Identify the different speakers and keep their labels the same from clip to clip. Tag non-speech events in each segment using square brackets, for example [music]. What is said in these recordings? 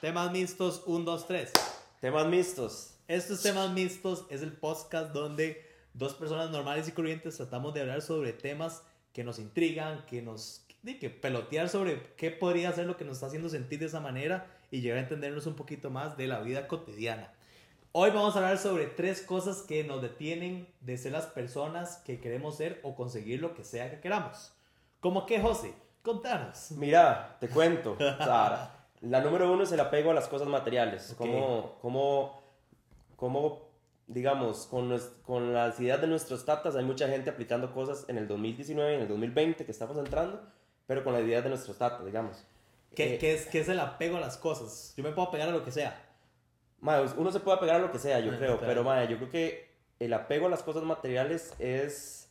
Speaker 1: Temas mixtos, 1, 2, 3.
Speaker 2: Temas mixtos.
Speaker 1: Estos temas mixtos es el podcast donde dos personas normales y corrientes tratamos de hablar sobre temas que nos intrigan, que nos que pelotear sobre qué podría ser lo que nos está haciendo sentir de esa manera y llegar a entendernos un poquito más de la vida cotidiana. Hoy vamos a hablar sobre tres cosas que nos detienen de ser las personas que queremos ser o conseguir lo que sea que queramos. ¿Cómo qué, José? Contanos.
Speaker 2: Mira, te cuento. Sara. La número uno es el apego a las cosas materiales.
Speaker 1: Ok.
Speaker 2: Como, como, como, digamos, con, nues- con las ideas de nuestros tatas, hay mucha gente aplicando cosas en el 2019 y en el 2020 que estamos entrando, pero con las ideas de nuestros tatas, digamos.
Speaker 1: ¿Qué,
Speaker 2: Eh,
Speaker 1: qué es, ¿Qué es el apego a las cosas? Yo me puedo pegar a lo que sea.
Speaker 2: Mae, uno se puede apegar a lo que sea, yo creo,
Speaker 1: claro.
Speaker 2: pero mae, yo creo que el apego a las cosas materiales es,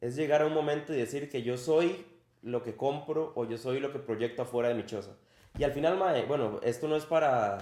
Speaker 2: es llegar a un momento y decir que yo soy lo que compro o yo soy lo que proyecto afuera de mi choza. Y al final, mae, bueno, esto no es para...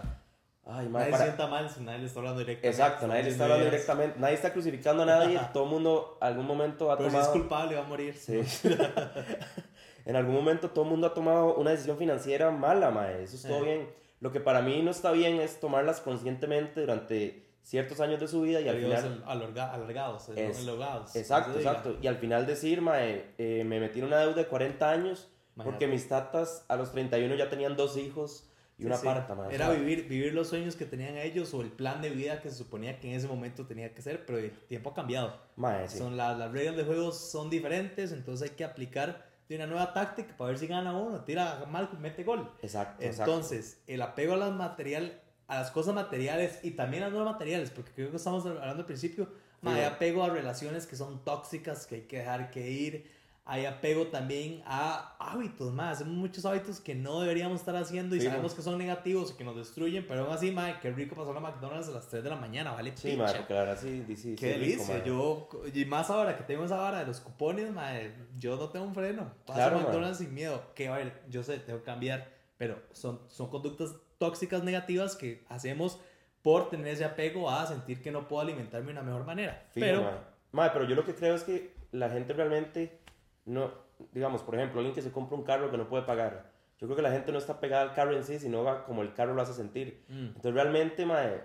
Speaker 2: Ay, mae,
Speaker 1: Nadie
Speaker 2: para...
Speaker 1: sienta mal si nadie le está hablando directamente.
Speaker 2: Exacto, nadie le está hablando directamente, nadie está crucificando a nadie, [laughs] todo el mundo algún momento ha
Speaker 1: Pero si es
Speaker 2: tomado...
Speaker 1: culpable va a morir.
Speaker 2: Sí. [laughs] en algún momento todo el mundo ha tomado una decisión financiera mala, mae. Eso es todo
Speaker 1: Eh.
Speaker 2: bien. Lo que para mí no está bien es tomarlas conscientemente durante ciertos años de su vida y al final...
Speaker 1: alarga- alargados,
Speaker 2: Es-
Speaker 1: elongados,
Speaker 2: Exacto, exacto. Y al final decir, mae, eh, me metí en una deuda de 40 años porque mis tatas a los 31 ya tenían dos hijos y
Speaker 1: Sí,
Speaker 2: una
Speaker 1: sí.
Speaker 2: parta, o
Speaker 1: Era vivir, vivir los sueños que tenían ellos o el plan de vida que se suponía que en ese momento tenía que ser, pero el tiempo ha cambiado.
Speaker 2: mae, sí.
Speaker 1: Son la- las reglas de juego son diferentes, entonces hay que aplicar de una nueva táctica para ver si gana uno, tira mal, mete gol.
Speaker 2: Exacto, exacto.
Speaker 1: Entonces, el apego a las material, a las cosas materiales y también a las no materiales, porque creo que estamos hablando al principio, ma,
Speaker 2: Sí.
Speaker 1: hay apego a relaciones que son tóxicas, que hay que dejar que ir. Hay apego también a hábitos, más. Hacemos muchos hábitos que no deberíamos estar haciendo y
Speaker 2: Sí,
Speaker 1: sabemos que son negativos y que nos destruyen, pero aún así, ma, qué rico pasar a McDonald's a las 3 de la mañana, ¿vale?
Speaker 2: Sí, porque la verdad sí, sí, sí,
Speaker 1: Qué delicia. yo, y más ahora que tengo esa vara de los cupones, madre, yo no tengo un freno. Paso
Speaker 2: Claro,
Speaker 1: a McDonald's sin miedo. Que a ver, yo sé, tengo que cambiar, pero son, son conductas tóxicas negativas que hacemos por tener ese apego a sentir que no puedo alimentarme de una mejor manera. Pero,
Speaker 2: mae. Mae, pero yo lo que creo es que la gente realmente no, digamos, por ejemplo, alguien que se compra un carro que no puede pagar. Yo creo que la gente no está pegada al carro en sí, sino va como el carro lo hace sentir.
Speaker 1: Mm,
Speaker 2: Entonces realmente, mae,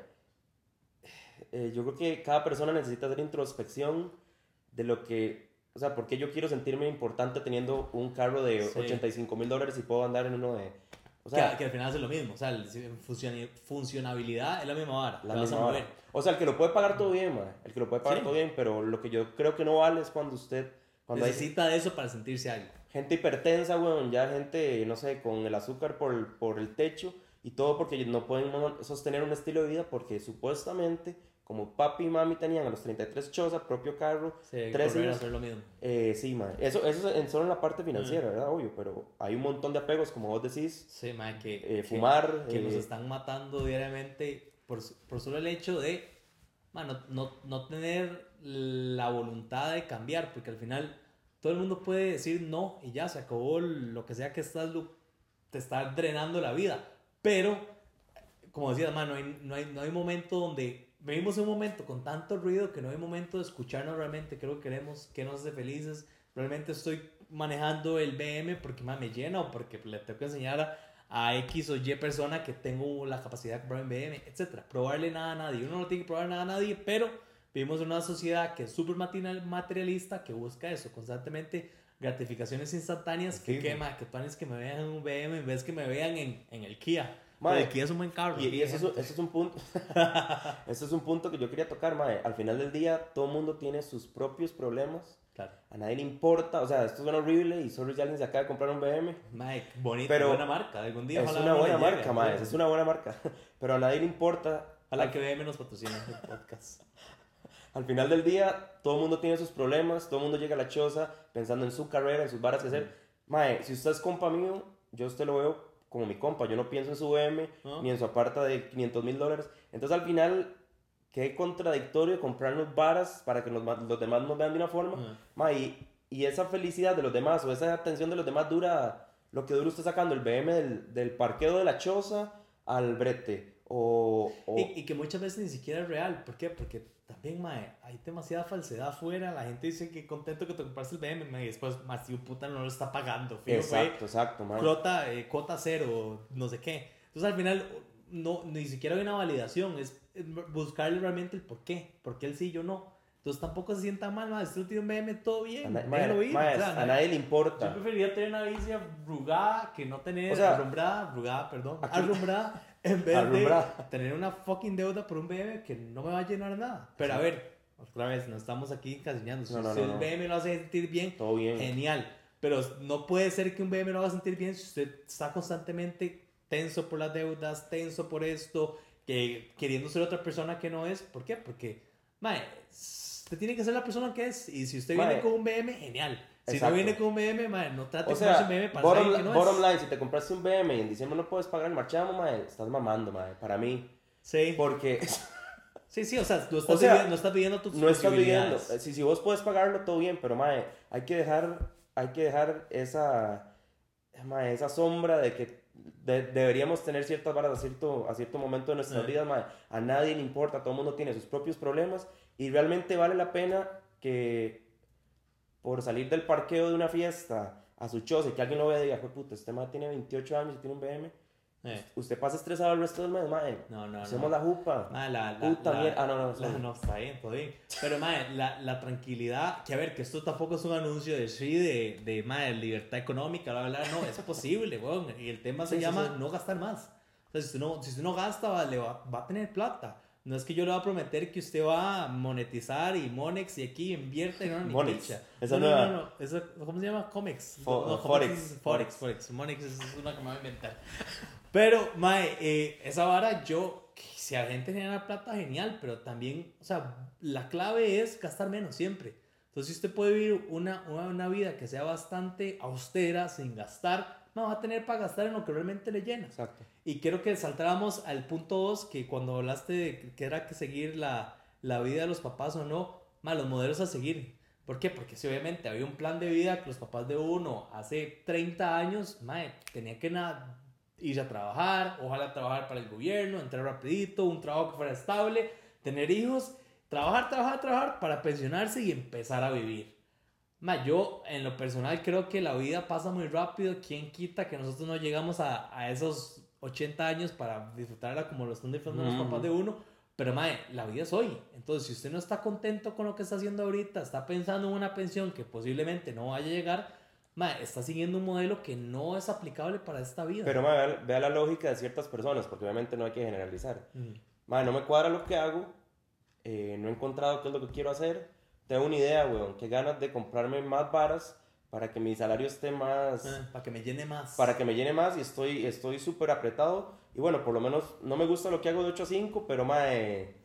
Speaker 2: eh, yo creo que cada persona necesita hacer introspección de lo que, o sea, ¿por qué yo quiero sentirme importante teniendo un carro de
Speaker 1: Sí.
Speaker 2: 85 mil dólares y puedo andar en uno de... O
Speaker 1: que,
Speaker 2: sea,
Speaker 1: que al final hace lo mismo. O sea, el- funcionabilidad es la misma vara.
Speaker 2: la misma vara. O sea, el que lo puede pagar todo bien, mae, el que lo puede pagar
Speaker 1: Sí.
Speaker 2: todo bien, pero lo que yo creo que no vale es cuando usted... Cuando hay
Speaker 1: Necesita de eso para sentirse algo.
Speaker 2: gente hipertensa, weón, ya gente, no sé, con el azúcar por, el- por el techo y todo porque no pueden sostener un estilo de vida porque supuestamente, como papi y mami tenían a los 33 chozas, propio carro,
Speaker 1: Sí, hay
Speaker 2: tres hijos,
Speaker 1: hacer lo mismo.
Speaker 2: eh, sí, man. Eso, eso es en- solo en la parte
Speaker 1: Mm.
Speaker 2: financiera, ¿verdad? Obvio, pero hay un montón de apegos, como vos decís,
Speaker 1: Sí, man, que,
Speaker 2: eh,
Speaker 1: que-
Speaker 2: fumar,
Speaker 1: que
Speaker 2: eh,
Speaker 1: nos están matando diariamente por, por solo el hecho de man, no, no, no tener la voluntad de cambiar, porque al final todo el mundo puede decir no y ya se acabó lo que sea que estás, te está drenando la vida. Pero, como decías, man, no, hay, no, hay, no hay momento donde vivimos un momento con tanto ruido que no hay momento de escucharnos realmente, creo que queremos, que nos hace felices. Realmente estoy manejando el BM porque man, me llena o porque le tengo que enseñar a, a X o Y persona que tengo la capacidad de comprar un BM, etc. Probarle nada a nadie. Uno no tiene que probar nada a nadie, pero vivimos en una sociedad que es súper material- materialista, que busca eso constantemente, gratificaciones instantáneas, que quema, que planes que me vean en un BM en vez que me vean en, en el Kia. Pero el Kia es un buen carro.
Speaker 2: Y, y eso, es, un- eso es un punto. [laughs] eso es un punto que yo quería tocar, mae. Al final del día, todo el mundo tiene sus propios problemas.
Speaker 1: Claro.
Speaker 2: A nadie le importa. O sea, esto suena horrible y solo si alguien se acaba de comprar un BM.
Speaker 1: Mike, bonita,
Speaker 2: Pero
Speaker 1: buena marca. Algún día
Speaker 2: Es una buena
Speaker 1: llegue,
Speaker 2: marca, mae.
Speaker 1: ¿sí?
Speaker 2: Es una buena marca. [laughs] Pero a nadie le importa.
Speaker 1: Ojalá que BM nos patrocine el podcast. [laughs]
Speaker 2: Al final del día, todo el mundo tiene sus problemas. Todo el mundo llega a la choza pensando en su carrera, en sus varas que hacer. Mae, si usted es compa mío, yo a usted lo veo como mi compa. Yo no pienso en su BM
Speaker 1: ¿No?
Speaker 2: ni en su aparta de 500 mil dólares. Entonces, al final, qué contradictorio comprarnos varas para que ma- los demás nos vean de una forma. Ma, y, y esa felicidad de los demás o esa atención de los demás dura lo que dura usted sacando el BM del, del parqueo de la choza al brete. O, o-
Speaker 1: Y, y que muchas veces ni siquiera es real. ¿Por qué? Porque también, mae, hay demasiada falsedad afuera. La gente dice que contento que te compraste el BM, mae, y después, más un puta no lo está pagando. Fue
Speaker 2: exacto, exacto, ma.
Speaker 1: cuota, eh, cuota cero, no sé qué. Entonces al final no, ni siquiera hay una validación, es es buscarle realmente el por qué, por qué él sí y yo no. Entonces tampoco se sienta mal, madre, si usted tiene un BM, todo
Speaker 2: A,
Speaker 1: bien, déjelo
Speaker 2: mae,
Speaker 1: ir,
Speaker 2: mae,
Speaker 1: o sea,
Speaker 2: a nadie le importa.
Speaker 1: Yo preferiría tener una bici arrugada que no tener
Speaker 2: O sea,
Speaker 1: arrumbrada, arrugada, perdón,
Speaker 2: aquí-
Speaker 1: arrumbrada, en vez
Speaker 2: Arrumbrada.
Speaker 1: de tener una fucking deuda por un BM que no me va a llenar nada. Pero a
Speaker 2: Sí.
Speaker 1: ver, otra vez, no estamos aquí encasiñando. Si
Speaker 2: No, no,
Speaker 1: usted
Speaker 2: no,
Speaker 1: el
Speaker 2: no.
Speaker 1: BM lo hace sentir bien,
Speaker 2: Todo bien.
Speaker 1: genial. Pero no puede ser que un BM lo haga sentir bien si usted está constantemente tenso por las deudas, tenso por esto, que queriendo ser otra persona que no es. ¿Por qué? Porque, mae, usted tiene que ser la persona que es. Y si usted viene
Speaker 2: Mae.
Speaker 1: con un BM, genial. Si
Speaker 2: Exacto.
Speaker 1: no viene con un BM, mae, no trate
Speaker 2: O
Speaker 1: de comprarse
Speaker 2: sea,
Speaker 1: un BM para
Speaker 2: bottom,
Speaker 1: que no
Speaker 2: bottom
Speaker 1: es.
Speaker 2: line, si te compraste un BM y en diciembre no puedes pagar el marchamo, mae, estás mamando, mae, para mí.
Speaker 1: Sí.
Speaker 2: Porque [laughs]
Speaker 1: sí, sí, o sea, no estás,
Speaker 2: O sea,
Speaker 1: viviendo, no estás viviendo tus
Speaker 2: no estás viviendo.
Speaker 1: posibilidades.
Speaker 2: Si, si vos puedes pagarlo, todo bien, pero mae, hay que dejar, hay que dejar esa, mae, esa sombra de que de- deberíamos tener ciertas varas a cierto, a cierto momento de nuestras
Speaker 1: Eh.
Speaker 2: vidas, mae. A nadie le importa, todo el mundo tiene sus propios problemas y realmente vale la pena que por salir del parqueo de una fiesta a su choza y que alguien lo vea y diga, "Jue puta, este mae tiene 28 años y tiene un BM.
Speaker 1: Eh,
Speaker 2: Usted pasa estresado el resto del mes, mae.
Speaker 1: No, no,
Speaker 2: Hacemos
Speaker 1: no.
Speaker 2: la jupa.
Speaker 1: Mae, la, la,
Speaker 2: Puta
Speaker 1: la-
Speaker 2: mierda. Ah, no, no, sorry.
Speaker 1: no, está bien, todo bien. Pero, mae, la, la tranquilidad, que a ver, que esto tampoco es un anuncio de sí, de, de mae, libertad económica, bla, bla, bla, no, es posible, weón. Y el tema se
Speaker 2: Sí, sí,
Speaker 1: llama
Speaker 2: sí.
Speaker 1: no gastar más. O sea, si usted no, si usted no gasta, va, le va, va a tener plata. No es que yo le voy a prometer que usted va a monetizar y Monex y aquí invierta y no, ni
Speaker 2: Monex.
Speaker 1: picha.
Speaker 2: Esa
Speaker 1: no, no,
Speaker 2: nueva.
Speaker 1: no, no, eso, ¿cómo se llama? Comex. No,
Speaker 2: Forex.
Speaker 1: Es- Forex, Forex. Monex es una que me voy a inventar. Pero, mae, eh, esa vara yo, si la gente genera plata, genial, pero también, o sea, la clave es gastar menos siempre. Entonces, si usted puede vivir una, una, una vida que sea bastante austera, sin gastar, no va a tener para gastar en lo que realmente le llena.
Speaker 2: Exacto.
Speaker 1: Y quiero que saltáramos al punto 2, que cuando hablaste de que era que seguir la, la vida de los papás o no, más los modelos a seguir. ¿Por qué? Porque si obviamente había un plan de vida que los papás de uno hace 30 años, mae, tenía que ir a trabajar, ojalá trabajar para el gobierno, entrar rapidito, un trabajo que fuera estable, tener hijos, trabajar, trabajar, trabajar para pensionarse y empezar a vivir. Ma, yo en lo personal creo que la vida pasa muy rápido. ¿Quién quita que nosotros no llegamos a, a esos 80 años para disfrutarla como lo están disfrutando los
Speaker 2: Ujú.
Speaker 1: papás de uno? Pero, mae, la vida es hoy. Entonces, si usted no está contento con lo que está haciendo ahorita, está pensando en una pensión que posiblemente no vaya a llegar, mae, está siguiendo un modelo que no es aplicable para esta vida.
Speaker 2: Pero mae, vea, la lógica de ciertas personas, porque obviamente no hay que generalizar.
Speaker 1: Mm.
Speaker 2: Mae, no me cuadra lo que hago, eh, no he encontrado qué es lo que quiero hacer. Tengo una idea, weón, qué ganas de comprarme más varas para que mi salario esté más...
Speaker 1: Ah, para que me llene más.
Speaker 2: Para que me llene más y estoy estoy súper apretado. Y bueno, por lo menos no me gusta lo que hago de 8 a 5, pero mae...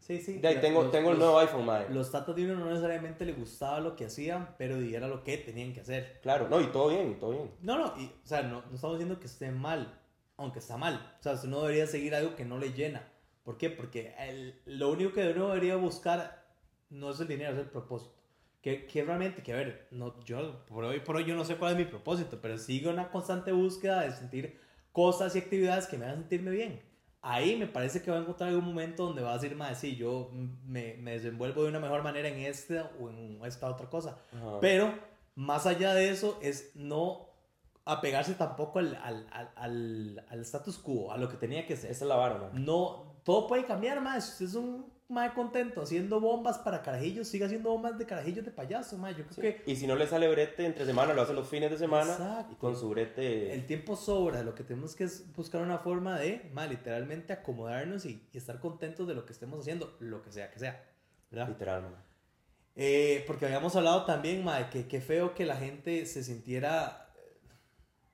Speaker 1: Sí, sí.
Speaker 2: De ahí tengo,
Speaker 1: Los-
Speaker 2: tengo el
Speaker 1: los-
Speaker 2: nuevo iPhone, mae.
Speaker 1: Los tatas de uno no necesariamente le gustaba lo que hacían, pero era lo que tenían que hacer.
Speaker 2: Claro, no, y todo bien, todo bien.
Speaker 1: No, no, y, o sea, no, no estamos diciendo que esté mal, aunque está mal. O sea, usted no debería seguir algo que no le llena. ¿Por qué? Porque el- lo único que uno debería buscar no es el dinero, es el propósito. Que, que realmente, que a ver, no, yo por hoy por hoy yo no sé cuál es mi propósito, pero sigo una constante búsqueda de sentir cosas y actividades que me hagan sentirme bien. Ahí me parece que va a encontrar algún momento donde va a decir, más sí, yo me, me desenvuelvo de una mejor manera en esta o en esta otra cosa.
Speaker 2: Ajá.
Speaker 1: Pero más allá de eso es no apegarse tampoco al, al, al, al, status quo, a lo que tenía que ser.
Speaker 2: Esa es la vara.
Speaker 1: No, todo puede cambiar más. Usted es un más contento haciendo bombas para carajillos, siga haciendo bombas de carajillos de payaso, más. Yo creo
Speaker 2: Sí.
Speaker 1: que
Speaker 2: Y si no le sale brete entre semana, lo hace los fines de semana.
Speaker 1: Exacto.
Speaker 2: Y con su brete...
Speaker 1: el tiempo sobra. Lo que tenemos que es buscar una forma de, más literalmente acomodarnos y, y estar contentos de lo que estemos haciendo, lo que sea que sea. ¿verdad?
Speaker 2: Literal, mae.
Speaker 1: Eh, porque habíamos hablado también, mae, que qué feo que la gente se sintiera eh,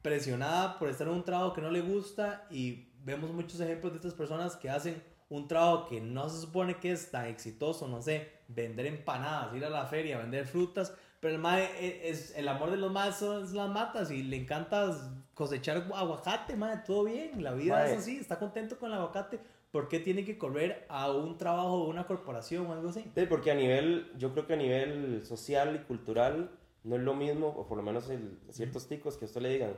Speaker 1: presionada por estar en un trabajo que no le gusta y vemos muchos ejemplos de estas personas que hacen un trabajo que no se supone que es tan exitoso, no sé, vender empanadas, ir a la feria, vender frutas, pero el mae e- es, el amor de los maes son las matas y le encanta cosechar aguacate, mae, todo bien, la vida
Speaker 2: Mae.
Speaker 1: es así, está contento con el aguacate, ¿por qué tiene que correr a un trabajo de una corporación o algo así?
Speaker 2: Sí, porque a nivel, yo creo que a nivel social y cultural no es lo mismo, o por lo menos el, ciertos ticos que a usted le digan,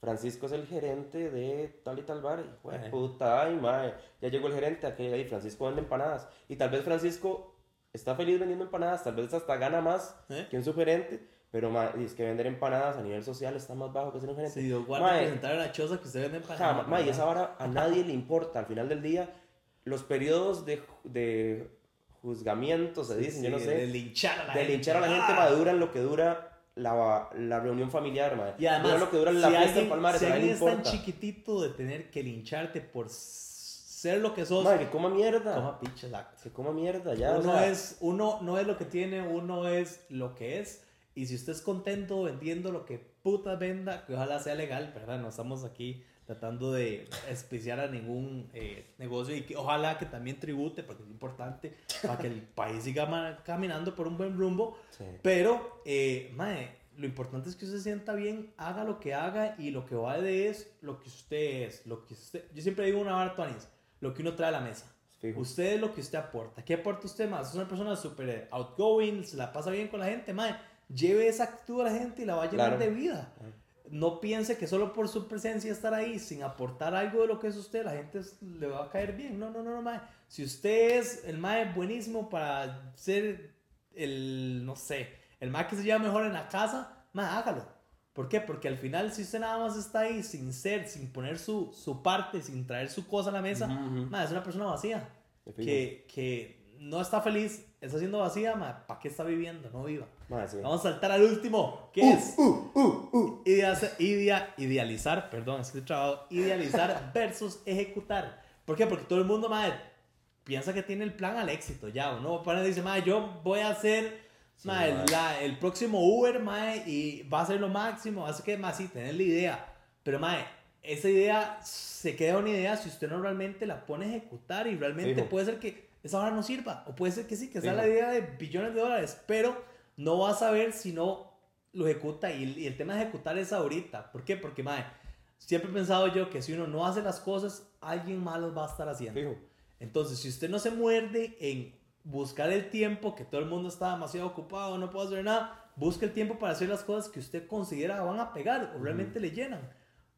Speaker 2: Francisco es el gerente de tal y tal bar, y jue
Speaker 1: Eh.
Speaker 2: puta, ay, mae, ya llegó el gerente, aquí ahí Francisco vende empanadas, y tal vez Francisco está feliz vendiendo empanadas, tal vez hasta gana más
Speaker 1: ¿Eh?
Speaker 2: que un subgerente, Pero, ma, es que vender empanadas a nivel social está más bajo que ser un gerente.
Speaker 1: Si Dios guarda
Speaker 2: Mae,
Speaker 1: presentar la choza que usted vende
Speaker 2: Ja,
Speaker 1: empanadas.
Speaker 2: ma, y esa vara a nadie le importa. Al final del día, los periodos de, de juzgamiento, se dicen, yo no
Speaker 1: Sí,
Speaker 2: sé,
Speaker 1: De linchar a la
Speaker 2: de
Speaker 1: gente.
Speaker 2: linchar a la gente,
Speaker 1: ¡Ah!
Speaker 2: lo que dura la, la reunión familiar, ma.
Speaker 1: Y además,
Speaker 2: lo que dura la
Speaker 1: si
Speaker 2: fiesta
Speaker 1: alguien,
Speaker 2: en Palmares,
Speaker 1: si alguien es tan chiquitito de tener que lincharte por ser lo que sos,
Speaker 2: Ma, que coma mierda.
Speaker 1: toma pinche exacto.
Speaker 2: Que coma mierda, ya. o
Speaker 1: uno,
Speaker 2: sea,
Speaker 1: es, uno no es lo que tiene, uno es lo que es. Y si usted es contento vendiendo lo que puta venda, que ojalá sea legal, ¿verdad? No estamos aquí tratando de especiar a ningún eh, negocio y que ojalá que también tribute, porque es importante para que el país siga caminando por un buen rumbo.
Speaker 2: sí.
Speaker 1: Pero, eh, mae, lo importante es que usted se sienta bien, haga lo que haga y lo que vale es lo que usted es. Lo que usted, yo siempre digo una vara, Tuanis, lo que uno trae a la mesa.
Speaker 2: Fijo.
Speaker 1: Usted es lo que usted aporta. ¿Qué aporta usted más? Es una persona súper outgoing, se la pasa bien con la gente, mae. Lleve esa actitud a la gente y la va a llenar
Speaker 2: Claro.
Speaker 1: de vida. No piense que solo por su presencia estar ahí sin aportar algo de lo que es usted, la gente le va a caer bien. No, no, no, no, mae. Si usted es el mae buenísimo para ser el, no sé, el mae que se lleva mejor en la casa, mae, hágalo. ¿Por qué? Porque al final, si usted nada más está ahí sin ser, sin poner su, su parte, sin traer su cosa a la mesa, mae, es una persona vacía que, que no está feliz, está siendo vacía, ¿para qué está viviendo? No viva.
Speaker 2: Ma, sí.
Speaker 1: Vamos a saltar al último, que es idea- idea- idealizar, perdón, estoy trabado, idealizar [laughs] versus ejecutar. ¿Por qué? Porque todo el mundo, madre, piensa que tiene el plan al éxito ya, o no, para dice, madre, yo voy a hacer
Speaker 2: Sí,
Speaker 1: madre,
Speaker 2: madre.
Speaker 1: la- el próximo Uber, madre, y va a ser lo máximo, así que, más sí, tener la idea, pero, madre, esa idea se queda una idea si usted no realmente la pone a ejecutar y realmente puede ser que esa hora no sirva, o puede ser que sí, que sea
Speaker 2: Fijo.
Speaker 1: la idea de billones de dólares, pero no va a saber si no lo ejecuta y, y el tema de ejecutar es ahorita. ¿Por qué? Porque, madre, siempre he pensado yo que si uno no hace las cosas, alguien más las va a estar haciendo.
Speaker 2: Fijo.
Speaker 1: Entonces, si usted no se muerde en buscar el tiempo, que todo el mundo está demasiado ocupado, no puede hacer nada, busque el tiempo para hacer las cosas que usted considera van a pegar o realmente le llenan.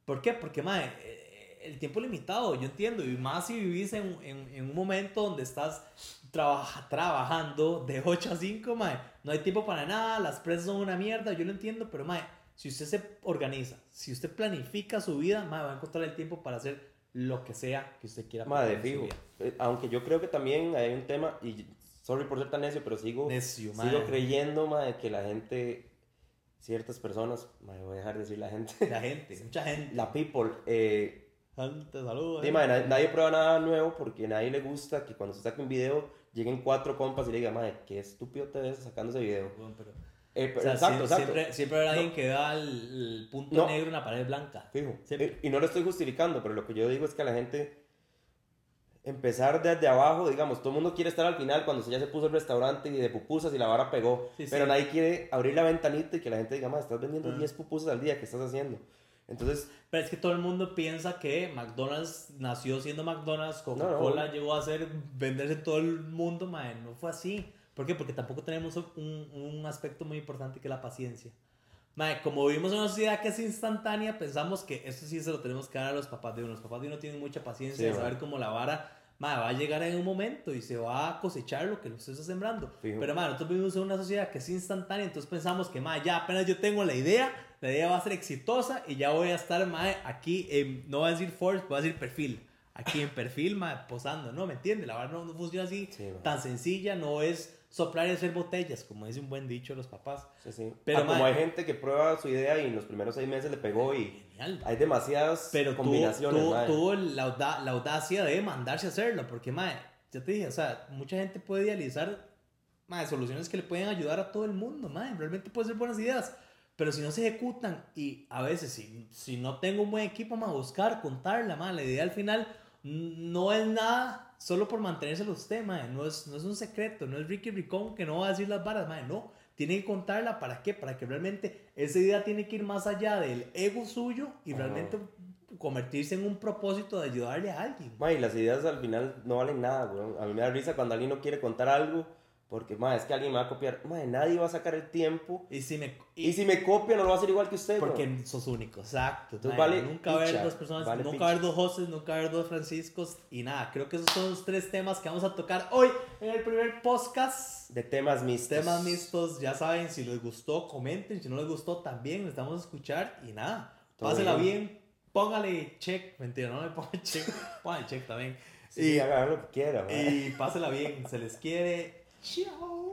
Speaker 1: ¿Por qué? Porque, madre, el tiempo limitado, yo entiendo, y más si vivís en, en- en un momento donde estás trabaja- trabajando de 8 a 5, mae, no hay tiempo para nada, las presas son una mierda, yo lo entiendo, pero mae, si usted se organiza, si usted planifica su vida, mae, va a encontrar el tiempo para hacer lo que sea que usted quiera.
Speaker 2: Madre, fijo. Eh, Aunque yo creo que también hay un tema, y sorry por ser tan necio, pero sigo,
Speaker 1: Necio,
Speaker 2: sigo creyendo, madre, que la gente, ciertas personas, madre, voy a dejar de decir la gente,
Speaker 1: La gente, mucha gente. [laughs]
Speaker 2: la people, eh,
Speaker 1: Te saludo.
Speaker 2: Sí, mae, nadie, nadie prueba nada nuevo porque a nadie le gusta que cuando se saque un video lleguen cuatro compas y le digan, madre, qué estúpido te ves sacando ese video.
Speaker 1: Bueno, pero-
Speaker 2: Eh, pero-
Speaker 1: o sea,
Speaker 2: exacto,
Speaker 1: sie-
Speaker 2: exacto.
Speaker 1: Siempre, siempre habrá alguien que vea el, el punto
Speaker 2: No.
Speaker 1: negro en la pared blanca.
Speaker 2: Fijo.
Speaker 1: Siempre.
Speaker 2: Eh, Y no lo estoy justificando, pero lo que yo digo es que a la gente empezar desde abajo, digamos, todo el mundo quiere estar al final cuando ya se puso el restaurante y de pupusas y la vara pegó,
Speaker 1: Sí, sí.
Speaker 2: pero nadie quiere abrir la ventanita y que la gente diga, madre, estás vendiendo. 10 pupusas al día, ¿qué estás haciendo? Entonces,
Speaker 1: Pero es que todo el mundo piensa que McDonald's nació siendo McDonald's, Coca-Cola llegó a ser venderse en todo el mundo, mae, no fue así. ¿Por qué? Porque tampoco tenemos un, un aspecto muy importante que es la paciencia. Mae, como vivimos en una sociedad que es instantánea, pensamos que esto sí se lo tenemos que dar a los papás de uno. Los papás de uno tienen mucha paciencia de saber cómo la vara mae, va a llegar en un momento y se va a cosechar lo que usted está sembrando.
Speaker 2: Fijo.
Speaker 1: Pero mae, nosotros vivimos en una sociedad que es instantánea, entonces pensamos que mae, ya apenas yo tengo la idea, la idea va a ser exitosa y ya voy a estar mae, aquí, en, no voy a decir force, voy a decir perfil. Aquí en perfil, mae, posando, ¿no? ¿Me entiende? La verdad no, no funciona así,
Speaker 2: Sí,
Speaker 1: tan sencilla, no es soplar y hacer botellas, como dice un buen dicho los papás.
Speaker 2: sí, sí.
Speaker 1: Pero,
Speaker 2: Ah, como
Speaker 1: mae-
Speaker 2: hay gente que prueba su idea y en los primeros seis meses le pegó y
Speaker 1: Genial.
Speaker 2: hay demasiadas
Speaker 1: Pero
Speaker 2: combinaciones,
Speaker 1: tuvo,
Speaker 2: mae.
Speaker 1: tuvo la, auda- la audacia de mandarse a hacerlo, porque, mae, ya te dije, o sea, mucha gente puede idealizar, mae, soluciones que le pueden ayudar a todo el mundo, mae, realmente pueden ser buenas ideas, pero si no se ejecutan y a veces si, si no tengo un buen equipo, mae, buscar, contarla, mae, la idea al final no es nada solo por mantenérselo usted, mae, no es, no es un secreto, no es Ricky Ricón que no va a decir las varas, mae, no, tiene que contarla, ¿para qué? Para que realmente esa idea tiene que ir más allá del ego suyo y
Speaker 2: Ajá.
Speaker 1: realmente convertirse en un propósito de ayudarle a alguien.
Speaker 2: Mae, y las ideas al final no valen nada, weón. A mí me da risa cuando alguien no quiere contar algo Porque, ma, es que alguien me va a copiar. Ma, nadie va a sacar el tiempo.
Speaker 1: Y si me...
Speaker 2: Y, si me copia, no lo va a hacer igual que usted, bro.
Speaker 1: Porque sos único, exacto.
Speaker 2: Entonces,
Speaker 1: mae,
Speaker 2: vale
Speaker 1: nunca haber dos personas,
Speaker 2: vale
Speaker 1: nunca
Speaker 2: picha.
Speaker 1: haber dos Joses, nunca haber dos Franciscos y nada. Creo que esos son los tres temas que vamos a tocar hoy en el primer podcast.
Speaker 2: De temas mixtos.
Speaker 1: Temas mixtos, ya saben, si les gustó, comenten, si no les gustó, también les damos a escuchar y nada.
Speaker 2: Todo
Speaker 1: Pásela
Speaker 2: bien.
Speaker 1: bien, póngale check, mentira, no le pongan [laughs] check, póngale check también.
Speaker 2: Sí,
Speaker 1: y,
Speaker 2: hagan lo que quieran,
Speaker 1: y pásela bien, se les quiere. 笑。